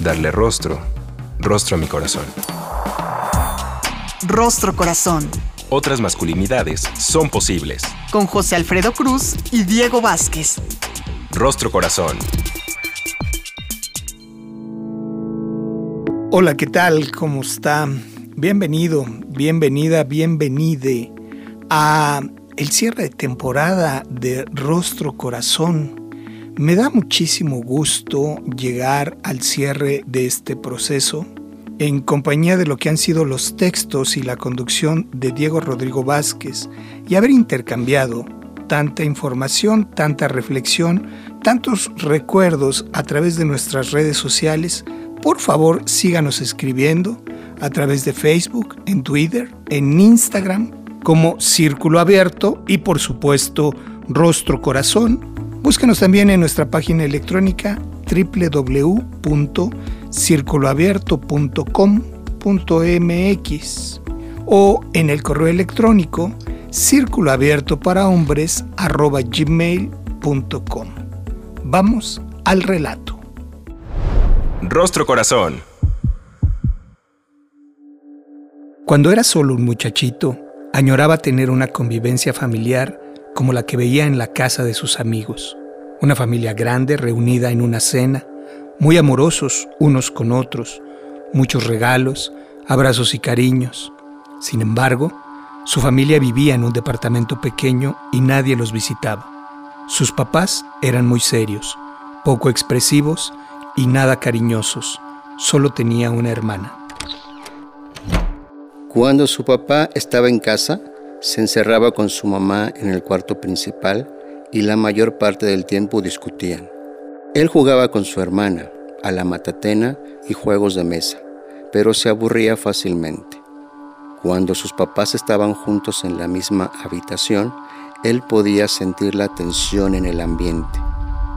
Darle rostro, rostro a mi corazón. Rostro Corazón. Otras masculinidades son posibles. Con José Alfredo Cruz y Diego Vázquez. Rostro Corazón. Hola, ¿qué tal? ¿Cómo está? Bienvenido, bienvenida, bienvenide a el cierre de temporada de Rostro Corazón. Me da muchísimo gusto llegar al cierre de este proceso en compañía de lo que han sido los textos y la conducción de Diego Rodrigo Vázquez y haber intercambiado tanta información, tanta reflexión, tantos recuerdos a través de nuestras redes sociales. Por favor, síganos escribiendo a través de Facebook, en Twitter, en Instagram, como Círculo Abierto y por supuesto Rostro Corazón. Búsquenos también en nuestra página electrónica www.circuloabierto.com.mx o en el correo electrónico círculoabierto para hombres gmail.com. Vamos al relato. Rostro Corazón. Cuando era solo un muchachito, añoraba tener una convivencia familiar como la que veía en la casa de sus amigos. Una familia grande reunida en una cena, muy amorosos unos con otros, muchos regalos, abrazos y cariños. Sin embargo, su familia vivía en un departamento pequeño y nadie los visitaba. Sus papás eran muy serios, poco expresivos y nada cariñosos. Solo tenía una hermana. Cuando su papá estaba en casa, se encerraba con su mamá en el cuarto principal y la mayor parte del tiempo discutían. Él jugaba con su hermana, a la matatena y juegos de mesa, pero se aburría fácilmente. Cuando sus papás estaban juntos en la misma habitación, él podía sentir la tensión en el ambiente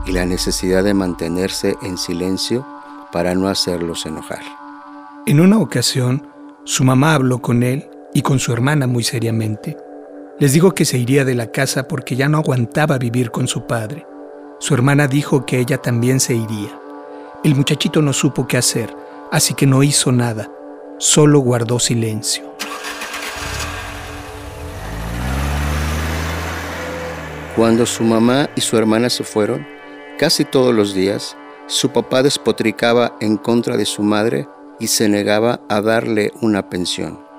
y la necesidad de mantenerse en silencio para no hacerlos enojar. En una ocasión, su mamá habló con él y con su hermana muy seriamente. Les dijo que se iría de la casa porque ya no aguantaba vivir con su padre. Su hermana dijo que ella también se iría. El muchachito no supo qué hacer, así que no hizo nada, solo guardó silencio. Cuando su mamá y su hermana se fueron, casi todos los días, su papá despotricaba en contra de su madre y se negaba a darle una pensión.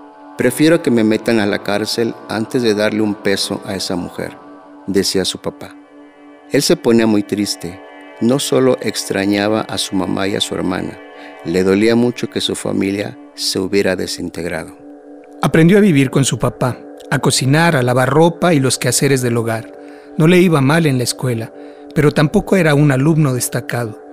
Prefiero que me metan a la cárcel antes de darle un peso a esa mujer, decía su papá. Él se ponía muy triste. No solo extrañaba a su mamá y a su hermana, le dolía mucho que su familia se hubiera desintegrado. Aprendió a vivir con su papá, a cocinar, a lavar ropa y los quehaceres del hogar. No le iba mal en la escuela, pero tampoco era un alumno destacado.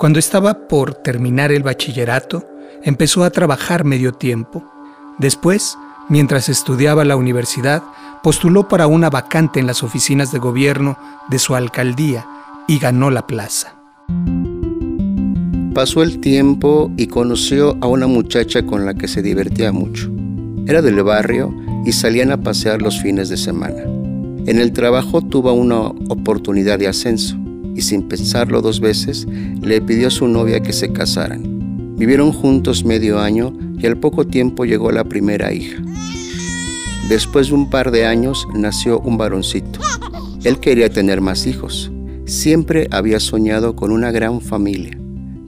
Cuando estaba por terminar el bachillerato, empezó a trabajar medio tiempo. Después, mientras estudiaba la universidad, postuló para una vacante en las oficinas de gobierno de su alcaldía y ganó la plaza. Pasó el tiempo y conoció a una muchacha con la que se divertía mucho. Era del barrio y salían a pasear los fines de semana. En el trabajo tuvo una oportunidad de ascenso y sin pensarlo dos veces le pidió a su novia que se casaran. Vivieron juntos medio año al poco tiempo llegó la primera hija. Después de un par de años nació un varoncito. Él quería tener más hijos. Siempre había soñado con una gran familia,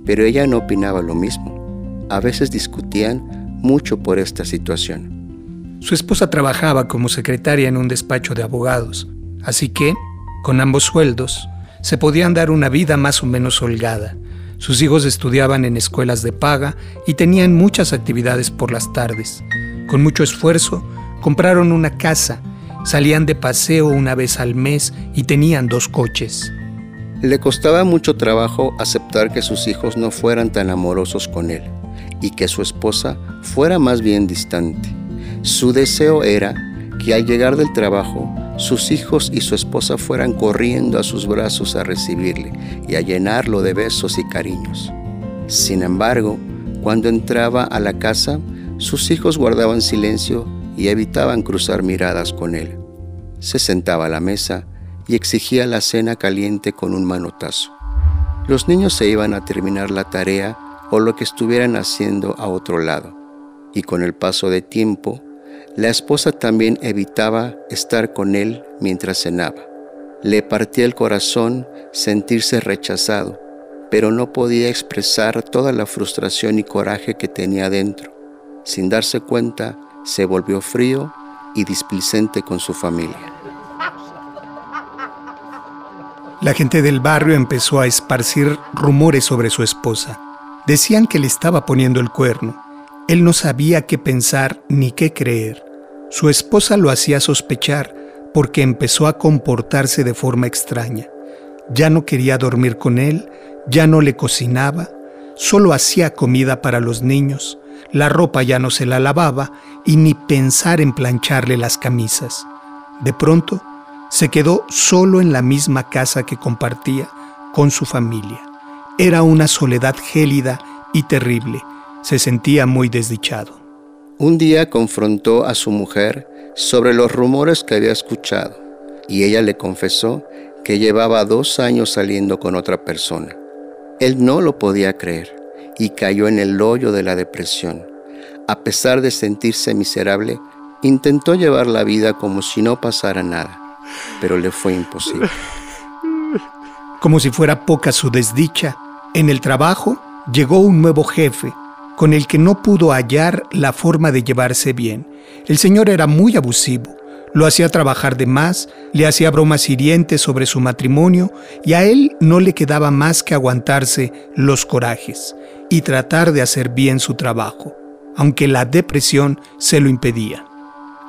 pero ella no opinaba lo mismo. A veces discutían mucho por esta situación. Su esposa trabajaba como secretaria en un despacho de abogados, así que, con ambos sueldos, se podían dar una vida más o menos holgada sus hijos estudiaban en escuelas de paga y tenían muchas actividades por las tardes. Con mucho esfuerzo, compraron una casa, salían de paseo una vez al mes y tenían dos coches. Le costaba mucho trabajo aceptar que sus hijos no fueran tan amorosos con él, y que su esposa fuera más bien distante. Su deseo era que al llegar del trabajo, sus hijos y su esposa fueran corriendo a sus brazos a recibirle y a llenarlo de besos y cariños. Sin embargo, cuando entraba a la casa, sus hijos guardaban silencio y evitaban cruzar miradas con él. Se sentaba a la mesa y exigía la cena caliente con un manotazo. Los niños se iban a terminar la tarea o lo que estuvieran haciendo a otro lado, y con el paso de tiempo, la esposa también evitaba estar con él mientras cenaba. Le partía el corazón sentirse rechazado, pero no podía expresar toda la frustración y coraje que tenía dentro. Sin darse cuenta, se volvió frío y displicente con su familia. La gente del barrio empezó a esparcir rumores sobre su esposa. Decían que le estaba poniendo el cuerno. Él no sabía qué pensar ni qué creer. Su esposa lo hacía sospechar porque empezó a comportarse de forma extraña. Ya no quería dormir con él, ya no le cocinaba, solo hacía comida para los niños, la ropa ya no se la lavaba y ni pensar en plancharle las camisas. De pronto, se quedó solo en la misma casa que compartía con su familia. Era una soledad gélida y terrible. Se sentía muy desdichado. Un día confrontó a su mujer sobre los rumores que había escuchado y ella le confesó que llevaba dos años saliendo con otra persona. Él no lo podía creer y cayó en el hoyo de la depresión. A pesar de sentirse miserable, intentó llevar la vida como si no pasara nada, pero le fue imposible. Como si fuera poca su desdicha, en el trabajo llegó un nuevo jefe con el que no pudo hallar la forma de llevarse bien. El señor era muy abusivo, lo hacía trabajar de más, le hacía bromas hirientes sobre su matrimonio y a él no le quedaba más que aguantarse los corajes y tratar de hacer bien su trabajo, aunque la depresión se lo impedía.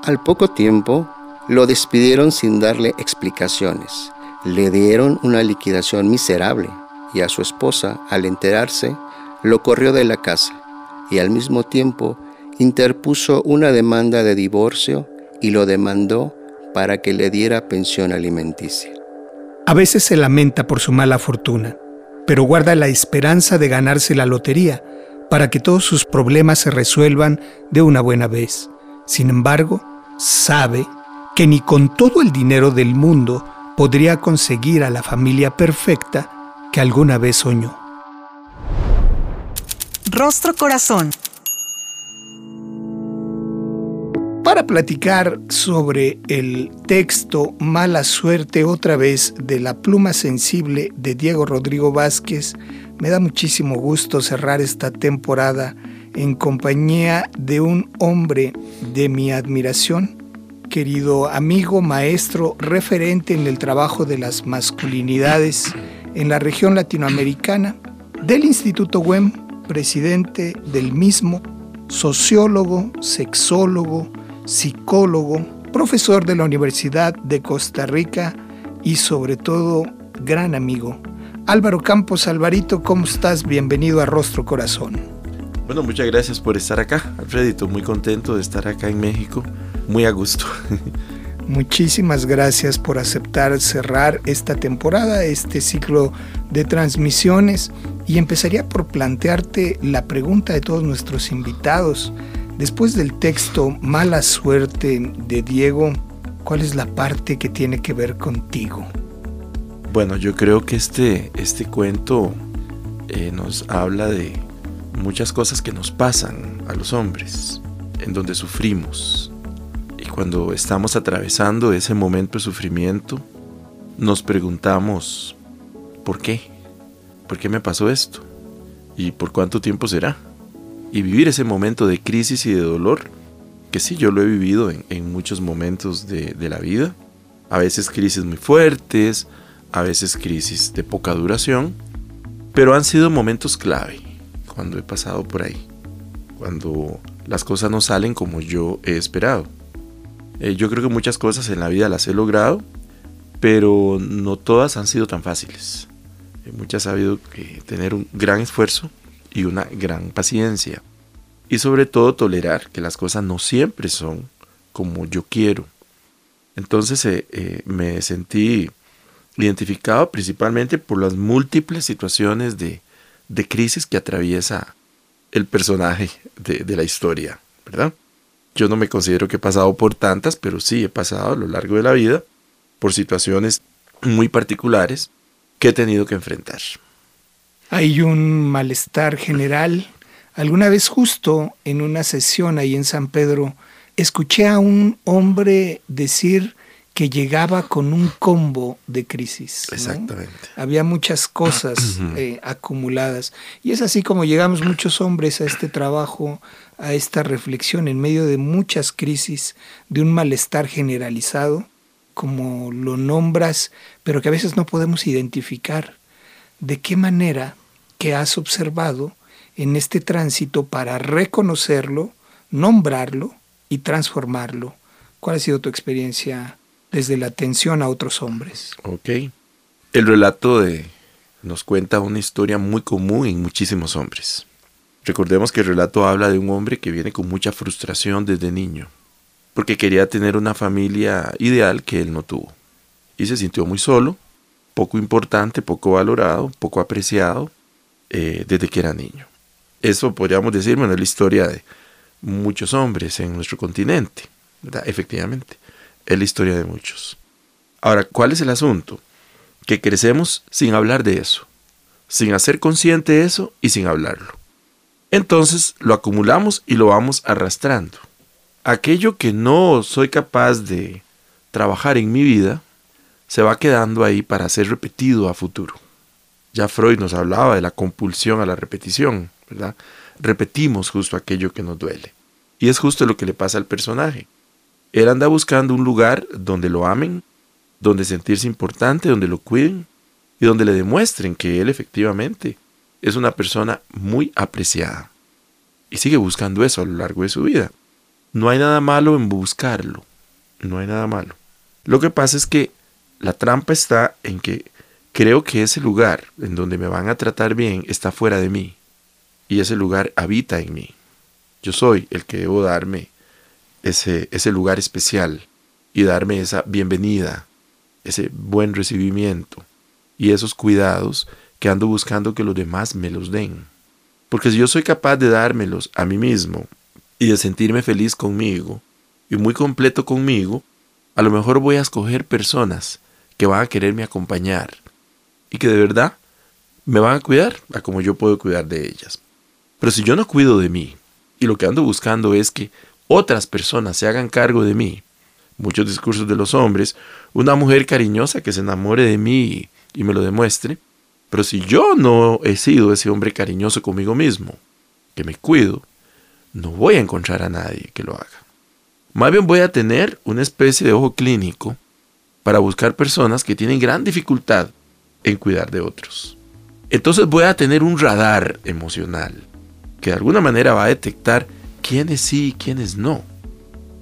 Al poco tiempo, lo despidieron sin darle explicaciones. Le dieron una liquidación miserable y a su esposa, al enterarse, lo corrió de la casa y al mismo tiempo interpuso una demanda de divorcio y lo demandó para que le diera pensión alimenticia. A veces se lamenta por su mala fortuna, pero guarda la esperanza de ganarse la lotería para que todos sus problemas se resuelvan de una buena vez. Sin embargo, sabe que ni con todo el dinero del mundo podría conseguir a la familia perfecta que alguna vez soñó. Rostro Corazón. Para platicar sobre el texto Mala Suerte otra vez de la pluma sensible de Diego Rodrigo Vázquez, me da muchísimo gusto cerrar esta temporada en compañía de un hombre de mi admiración, querido amigo, maestro, referente en el trabajo de las masculinidades en la región latinoamericana, del Instituto WEM, presidente del mismo, sociólogo, sexólogo, psicólogo, profesor de la Universidad de Costa Rica y sobre todo gran amigo. Álvaro Campos, Alvarito, ¿cómo estás? Bienvenido a Rostro Corazón. Bueno, muchas gracias por estar acá, Alfredito. Muy contento de estar acá en México. Muy a gusto. Muchísimas gracias por aceptar cerrar esta temporada, este ciclo de transmisiones. Y empezaría por plantearte la pregunta de todos nuestros invitados. Después del texto Mala Suerte de Diego, ¿cuál es la parte que tiene que ver contigo? Bueno, yo creo que este, este cuento eh, nos habla de muchas cosas que nos pasan a los hombres, en donde sufrimos. Cuando estamos atravesando ese momento de sufrimiento, nos preguntamos, ¿por qué? ¿Por qué me pasó esto? ¿Y por cuánto tiempo será? y vivir ese momento de crisis y de dolor, que sí, yo lo he vivido en, muchos momentos de, la vida, a veces crisis muy fuertes, a veces crisis de poca duración, pero han sido momentos clave cuando he pasado por ahí, cuando las cosas no salen como yo he esperado. Eh, yo creo que muchas cosas en la vida las he logrado, pero no todas han sido tan fáciles. Eh, muchas ha habido que tener un gran esfuerzo y una gran paciencia. y sobre todo tolerar que las cosas no siempre son como yo quiero. Entonces eh, me sentí identificado principalmente por las múltiples situaciones de, crisis que atraviesa el personaje de, de, la historia, ¿verdad? Yo no me considero que he pasado por tantas, pero sí he pasado a lo largo de la vida por situaciones muy particulares que he tenido que enfrentar. Hay un malestar general. Alguna vez justo en una sesión ahí en San Pedro, escuché a un hombre decir que llegaba con un combo de crisis. Exactamente. Había muchas cosas eh, acumuladas. Y es así como llegamos muchos hombres a este trabajo, a esta reflexión en medio de muchas crisis, de un malestar generalizado, como lo nombras, pero que a veces no podemos identificar. ¿De qué manera que has observado en este tránsito para reconocerlo, nombrarlo y transformarlo? ¿Cuál ha sido tu experiencia desde la atención a otros hombres? Ok. El relato nos cuenta una historia muy común en muchísimos hombres. Recordemos que el relato habla de un hombre que viene con mucha frustración desde niño porque quería tener una familia ideal que él no tuvo. Y se sintió muy solo, poco importante, poco valorado, poco apreciado eh, desde que era niño. Eso podríamos decir, bueno, es la historia de muchos hombres en nuestro continente. Efectivamente, es la historia de muchos. Ahora, ¿cuál es el asunto? Que crecemos sin hablar de eso, sin hacer consciente eso y sin hablarlo. Entonces lo acumulamos y lo vamos arrastrando aquello que no soy capaz de trabajar en mi vida se va quedando ahí para ser repetido a futuro. Ya Freud nos hablaba de la compulsión a la repetición, ¿verdad? Repetimos justo aquello que nos duele. Y es justo lo que le pasa al personaje. Él anda buscando un lugar donde lo amen, donde sentirse importante, donde lo cuiden y donde le demuestren que él efectivamente es una persona muy apreciada. Y sigue buscando eso a lo largo de su vida. No hay nada malo en buscarlo. No hay nada malo. Lo que pasa es que la trampa está en que creo que ese lugar en donde me van a tratar bien está fuera de mí. Y ese lugar habita en mí. Yo soy el que debo darme ese, ese lugar especial y darme esa bienvenida, ese buen recibimiento y esos cuidados que ando buscando que los demás me los den. Porque si yo soy capaz de dármelos a mí mismo y de sentirme feliz conmigo y muy completo conmigo, a lo mejor voy a escoger personas que van a quererme acompañar y que de verdad me van a cuidar a como yo puedo cuidar de ellas. Pero si yo no cuido de mí y lo que ando buscando es que otras personas se hagan cargo de mí, muchos discursos de los hombres, una mujer cariñosa que se enamore de mí y me lo demuestre, pero si yo no he sido ese hombre cariñoso conmigo mismo, que me cuido, no voy a encontrar a nadie que lo haga. Más bien voy a tener una especie de ojo clínico para buscar personas que tienen gran dificultad en cuidar de otros. Entonces voy a tener un radar emocional que de alguna manera va a detectar quiénes sí y quiénes no.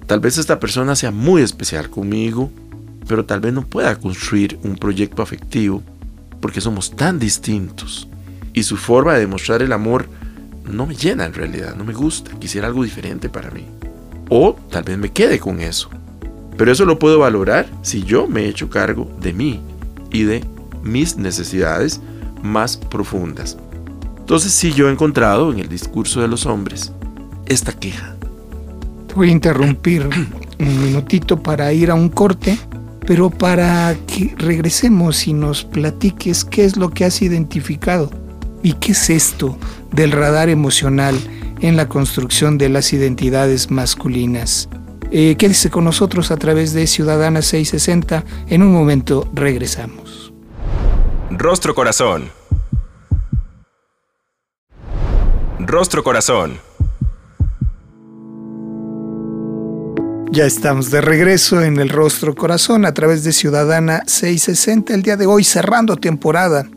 Tal vez esta persona sea muy especial conmigo, pero tal vez no pueda construir un proyecto afectivo porque somos tan distintos y su forma de demostrar el amor no me llena en realidad, no me gusta, quisiera algo diferente para mí. O tal vez me quede con eso. Pero eso lo puedo valorar si yo me he hecho cargo de mí y de mis necesidades más profundas. Entonces sí yo he encontrado en el discurso de los hombres esta queja. Voy a interrumpir un minutito para ir a un corte, pero para que regresemos y nos platiques qué es lo que has identificado y qué es esto del radar emocional en la construcción de las identidades masculinas. Eh, quédese con nosotros a través de Ciudadana 660. En un momento regresamos. Rostro Corazón. Rostro Corazón. Ya estamos de regreso en el Rostro Corazón a través de Ciudadana 660. El día de hoy cerrando temporada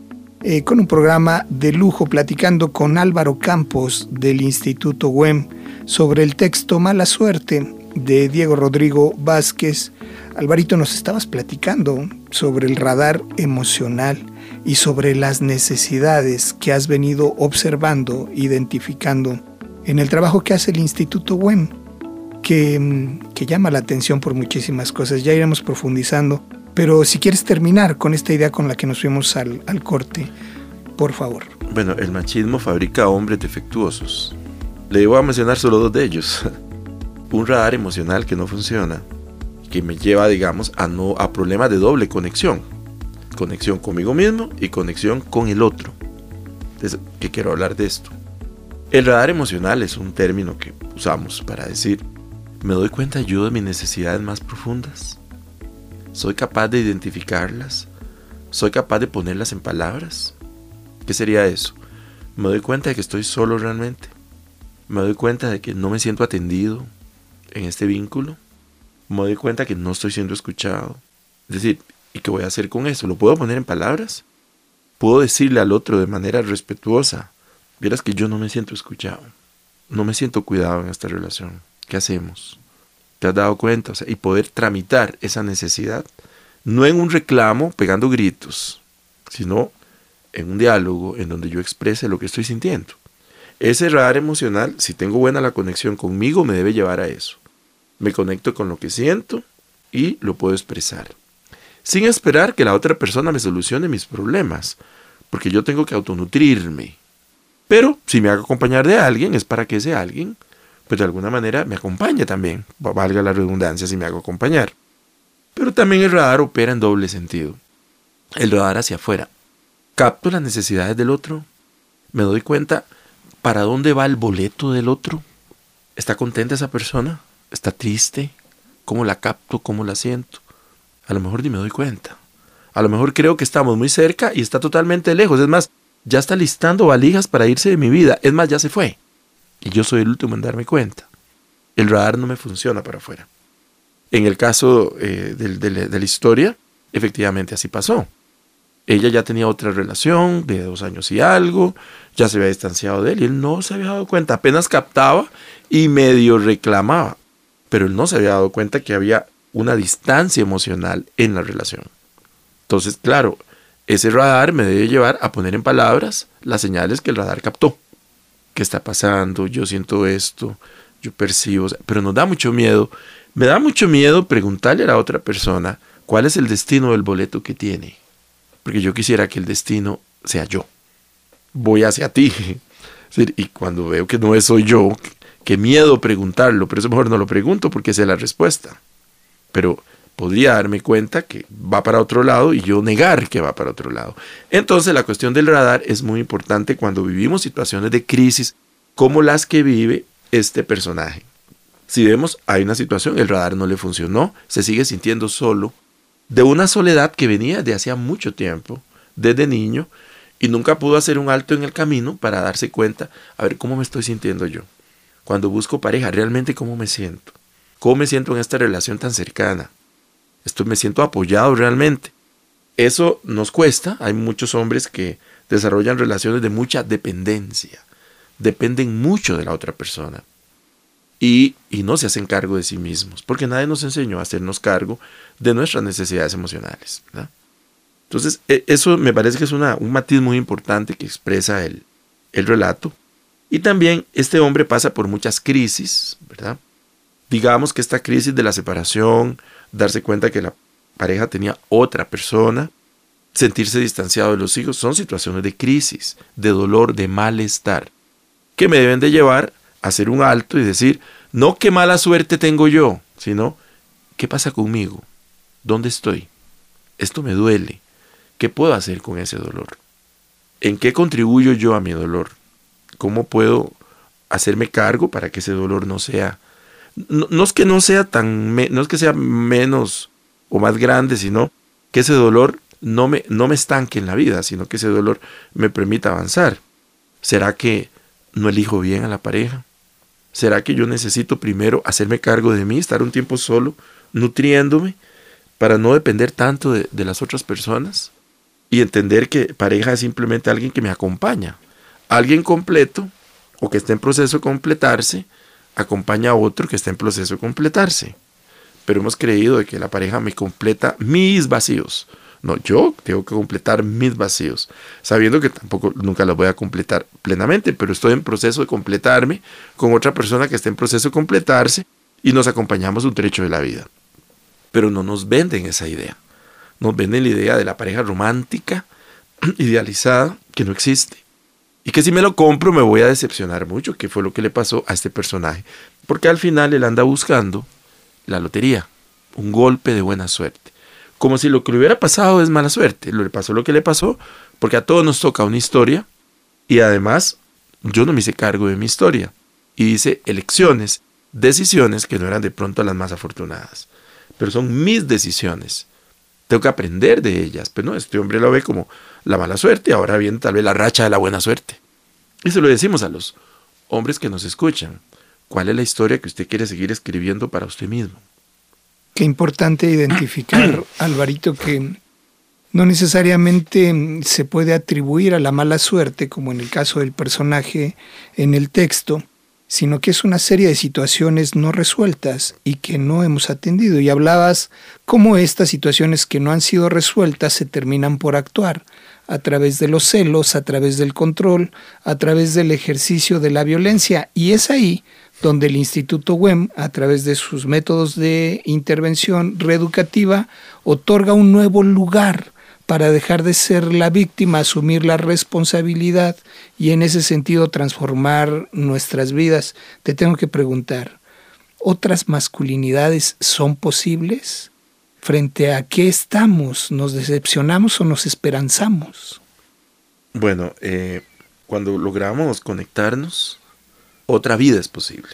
eh, con un programa de lujo platicando con Álvaro Campos del Instituto WEM sobre el texto Mala Suerte de Diego Rodrigo Vázquez. Alvarito, nos estabas platicando sobre el radar emocional y sobre las necesidades que has venido observando, identificando en el trabajo que hace el Instituto WEM, que, mm, que llama la atención por muchísimas cosas. Ya iremos profundizando, pero si quieres terminar con esta idea con la que nos fuimos al, al corte, por favor. Bueno, el machismo fabrica hombres defectuosos. Le voy a mencionar solo dos de ellos. Un radar emocional que no funciona, que me lleva, digamos, a, no, a problemas de doble conexión. Conexión conmigo mismo y conexión con el otro. Entonces, ¿qué quiero hablar de esto? El radar emocional es un término que usamos para decir, me doy cuenta yo de mis necesidades más profundas. Soy capaz de identificarlas. Soy capaz de ponerlas en palabras. ¿Qué sería eso? Me doy cuenta de que estoy solo realmente. Me doy cuenta de que no me siento atendido en este vínculo. Me doy cuenta que no estoy siendo escuchado. Es decir, ¿y qué voy a hacer con eso? ¿Lo puedo poner en palabras? ¿Puedo decirle al otro de manera respetuosa? Vieras que yo no me siento escuchado. No me siento cuidado en esta relación. ¿Qué hacemos? ¿Te has dado cuenta? y poder tramitar esa necesidad, no en un reclamo pegando gritos, sino en un diálogo en donde yo exprese lo que estoy sintiendo. Ese radar emocional, si tengo buena la conexión conmigo, me debe llevar a eso. Me conecto con lo que siento y lo puedo expresar. Sin esperar que la otra persona me solucione mis problemas, porque yo tengo que autonutrirme. Pero si me hago acompañar de alguien, es para que ese alguien, pues de alguna manera me acompañe también, valga la redundancia si me hago acompañar. Pero también el radar opera en doble sentido. El radar hacia afuera. Capto las necesidades del otro, me doy cuenta ¿Para dónde va el boleto del otro? ¿Está contenta esa persona? ¿Está triste? ¿Cómo la capto? ¿Cómo la siento? A lo mejor ni me doy cuenta. A lo mejor creo que estamos muy cerca y está totalmente lejos. Es más, ya está listando valijas para irse de mi vida. Es más, ya se fue. Y yo soy el último en darme cuenta. El radar no me funciona para afuera. En el caso eh, de la historia, efectivamente así pasó. Ella ya tenía otra relación de dos años y algo, ya se había distanciado de él y él no se había dado cuenta, apenas captaba y medio reclamaba, pero él no se había dado cuenta que había una distancia emocional en la relación. Entonces, claro, ese radar me debe llevar a poner en palabras las señales que el radar captó. ¿Qué está pasando? Yo siento esto, yo percibo, pero nos da mucho miedo. Me da mucho miedo preguntarle a la otra persona cuál es el destino del boleto que tiene porque yo quisiera que el destino sea yo. Voy hacia ti. Y cuando veo que no soy yo, qué miedo preguntarlo, pero eso mejor no lo pregunto porque sé la respuesta. Pero podría darme cuenta que va para otro lado y yo negar que va para otro lado. Entonces la cuestión del radar es muy importante cuando vivimos situaciones de crisis como las que vive este personaje. Si vemos, hay una situación, el radar no le funcionó, se sigue sintiendo solo, de una soledad que venía de hacía mucho tiempo, desde niño, y nunca pudo hacer un alto en el camino para darse cuenta, a ver cómo me estoy sintiendo yo. Cuando busco pareja, realmente cómo me siento. ¿Cómo me siento en esta relación tan cercana? Esto me siento apoyado realmente. Eso nos cuesta. Hay muchos hombres que desarrollan relaciones de mucha dependencia. Dependen mucho de la otra persona y, no se hacen cargo de sí mismos, porque nadie nos enseñó a hacernos cargo de nuestras necesidades emocionales. Entonces, e, eso me parece que es una, un matiz muy importante que expresa el, el relato. Y también este hombre pasa por muchas crisis, ¿verdad? Digamos que esta crisis de la separación, darse cuenta que la pareja tenía otra persona, sentirse distanciado de los hijos, son situaciones de crisis, de dolor, de malestar, que me deben de llevar hacer un alto y decir, no qué mala suerte tengo yo, sino qué pasa conmigo, dónde estoy, esto me duele, qué puedo hacer con ese dolor, en qué contribuyo yo a mi dolor, cómo puedo hacerme cargo para que ese dolor no sea, no, es que no sea tan, no es que sea menos o más grande, sino que ese dolor no me, no me estanque en la vida, sino que ese dolor me permita avanzar. ¿Será que no elijo bien a la pareja? ¿Será que yo necesito primero hacerme cargo de mí, estar un tiempo solo, nutriéndome, para no depender tanto de, las otras personas? Y entender que pareja es simplemente alguien que me acompaña. Alguien completo o que está en proceso de completarse, acompaña a otro que está en proceso de completarse. Pero hemos creído de que la pareja me completa mis vacíos, No, yo tengo que completar mis vacíos, sabiendo que tampoco nunca los voy a completar plenamente, pero estoy en proceso de completarme con otra persona que está en proceso de completarse y nos acompañamos un trecho de la vida. Pero no nos venden esa idea. Nos venden la idea de la pareja romántica, idealizada, que no existe. Y que si me lo compro me voy a decepcionar mucho, que fue lo que le pasó a este personaje. Porque al final él anda buscando la lotería, un golpe de buena suerte como si lo que le hubiera pasado es mala suerte. Le pasó lo que le pasó, porque a todos nos toca una historia y además yo no me hice cargo de mi historia. Y hice elecciones, decisiones que no eran de pronto las más afortunadas, pero son mis decisiones. Tengo que aprender de ellas, pero no, este hombre lo ve como la mala suerte, ahora viene tal vez la racha de la buena suerte. Y se lo decimos a los hombres que nos escuchan. ¿Cuál es la historia que usted quiere seguir escribiendo para usted mismo? Qué importante identificar, Alvarito, que no necesariamente se puede atribuir a la mala suerte, como en el caso del personaje en el texto, sino que es una serie de situaciones no resueltas y que no hemos atendido. Y hablabas cómo estas situaciones que no han sido resueltas se terminan por actuar a través de los celos, a través del control, a través del ejercicio de la violencia. Y es ahí donde el Instituto WEM, a través de sus métodos de intervención reeducativa, otorga un nuevo lugar para dejar de ser la víctima, asumir la responsabilidad y en ese sentido transformar nuestras vidas. Te tengo que preguntar, ¿otras masculinidades son posibles? ¿Frente a qué estamos? ¿Nos decepcionamos o nos esperanzamos? Bueno, eh, cuando logramos conectarnos, otra vida es posible.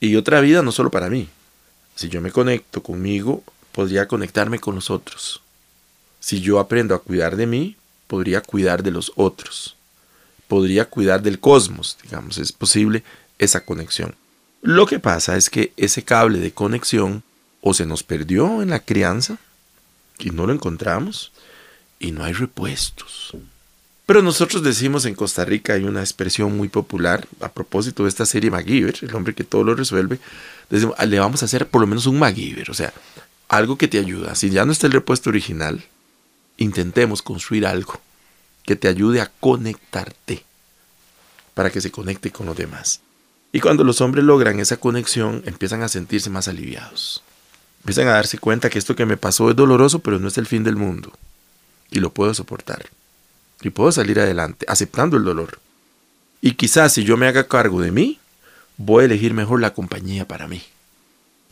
Y otra vida no solo para mí. Si yo me conecto conmigo, podría conectarme con los otros. Si yo aprendo a cuidar de mí, podría cuidar de los otros. Podría cuidar del cosmos, digamos, es posible esa conexión. Lo que pasa es que ese cable de conexión o se nos perdió en la crianza y no lo encontramos y no hay repuestos. Pero nosotros decimos en Costa Rica, hay una expresión muy popular a propósito de esta serie MacGyver, el hombre que todo lo resuelve, ah, le vamos a hacer por lo menos un MacGyver, o sea, algo que te ayuda. Si ya no está el repuesto original, intentemos construir algo que te ayude a conectarte para que se conecte con los demás. Y cuando los hombres logran esa conexión, empiezan a sentirse más aliviados. Empiezan a darse cuenta que esto que me pasó es doloroso, pero no es el fin del mundo. Y lo puedo soportar y puedo salir adelante aceptando el dolor. Y quizás si yo me haga cargo de mí, voy a elegir mejor la compañía para mí.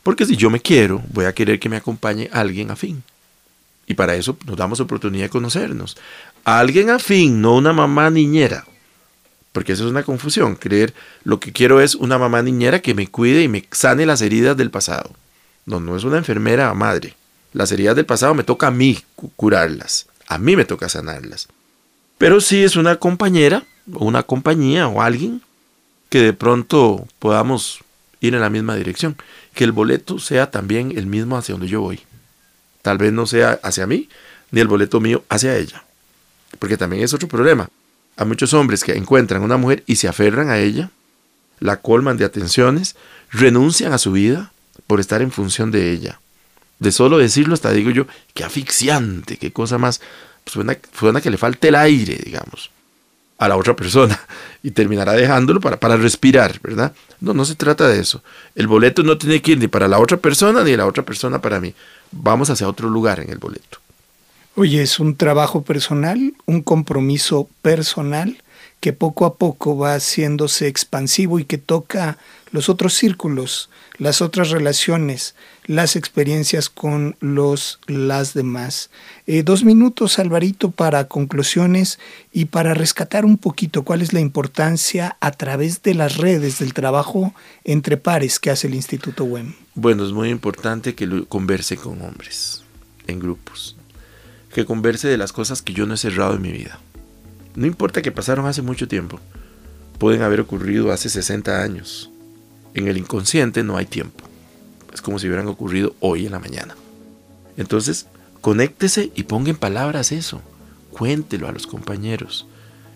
Porque si yo me quiero, voy a querer que me acompañe alguien afín. Y para eso nos damos oportunidad de conocernos. alguien afín, no una mamá niñera. Porque eso es una confusión. Creer lo que quiero es una mamá niñera que me cuide y me sane las heridas del pasado. No, no es una enfermera madre. Las heridas del pasado me toca a mí curarlas. A mí me toca sanarlas. Pero sí es una compañera, o una compañía o alguien que de pronto podamos ir en la misma dirección. Que el boleto sea también el mismo hacia donde yo voy. Tal vez no sea hacia mí, ni el boleto mío hacia ella. Porque también es otro problema. Hay muchos hombres que encuentran una mujer y se aferran a ella, la colman de atenciones, renuncian a su vida por estar en función de ella. De solo decirlo hasta digo yo, qué asfixiante, qué cosa más suena, suena que le falte el aire, digamos, a la otra persona y terminará dejándolo para, para respirar, ¿verdad? No, no se trata de eso. El boleto no tiene que ir ni para la otra persona ni la otra persona para mí. Vamos hacia otro lugar en el boleto. Oye, es un trabajo personal, un compromiso personal que poco a poco va haciéndose expansivo y que toca los otros círculos, las otras relaciones, las experiencias con los las demás. Eh, dos minutos, Alvarito, para conclusiones y para rescatar un poquito cuál es la importancia a través de las redes del trabajo entre pares que hace el Instituto WEM. Bueno, es muy importante que converse con hombres en grupos, que converse de las cosas que yo no he cerrado en mi vida. No importa que pasaron hace mucho tiempo, pueden haber ocurrido hace 60 años. En el inconsciente no hay tiempo. Es como si hubieran ocurrido hoy en la mañana. Entonces, conéctese y ponga en palabras eso. Cuéntelo a los compañeros.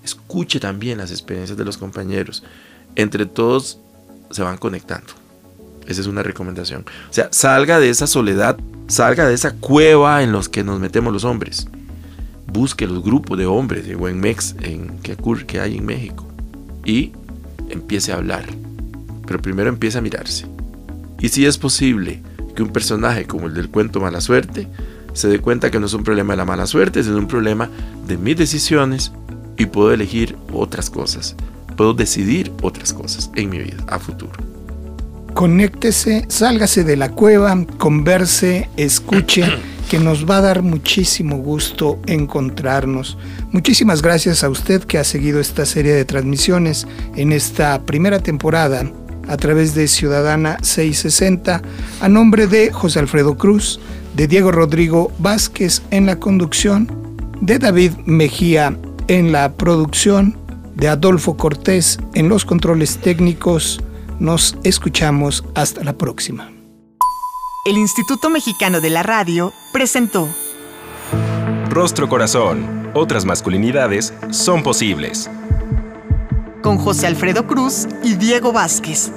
Escuche también las experiencias de los compañeros. Entre todos se van conectando. Esa es una recomendación. O sea, salga de esa soledad, salga de esa cueva en los que nos metemos los hombres. Busque los grupos de hombres de buen mex en, que, que hay en México y empiece a hablar. Pero primero empiece a mirarse. Y si es posible que un personaje como el del cuento Mala Suerte se dé cuenta que no es un problema de la mala suerte, es un problema de mis decisiones y puedo elegir otras cosas. Puedo decidir otras cosas en mi vida a futuro. Conéctese, sálgase de la cueva, converse, escuche, que nos va a dar muchísimo gusto encontrarnos. Muchísimas gracias a usted que ha seguido esta serie de transmisiones en esta primera temporada a través de Ciudadana 660, a nombre de José Alfredo Cruz, de Diego Rodrigo Vázquez en la conducción, de David Mejía en la producción, de Adolfo Cortés en los controles técnicos. Nos escuchamos hasta la próxima. El Instituto Mexicano de la Radio presentó Rostro Corazón. Otras masculinidades son posibles. con José Alfredo Cruz y Diego Vázquez.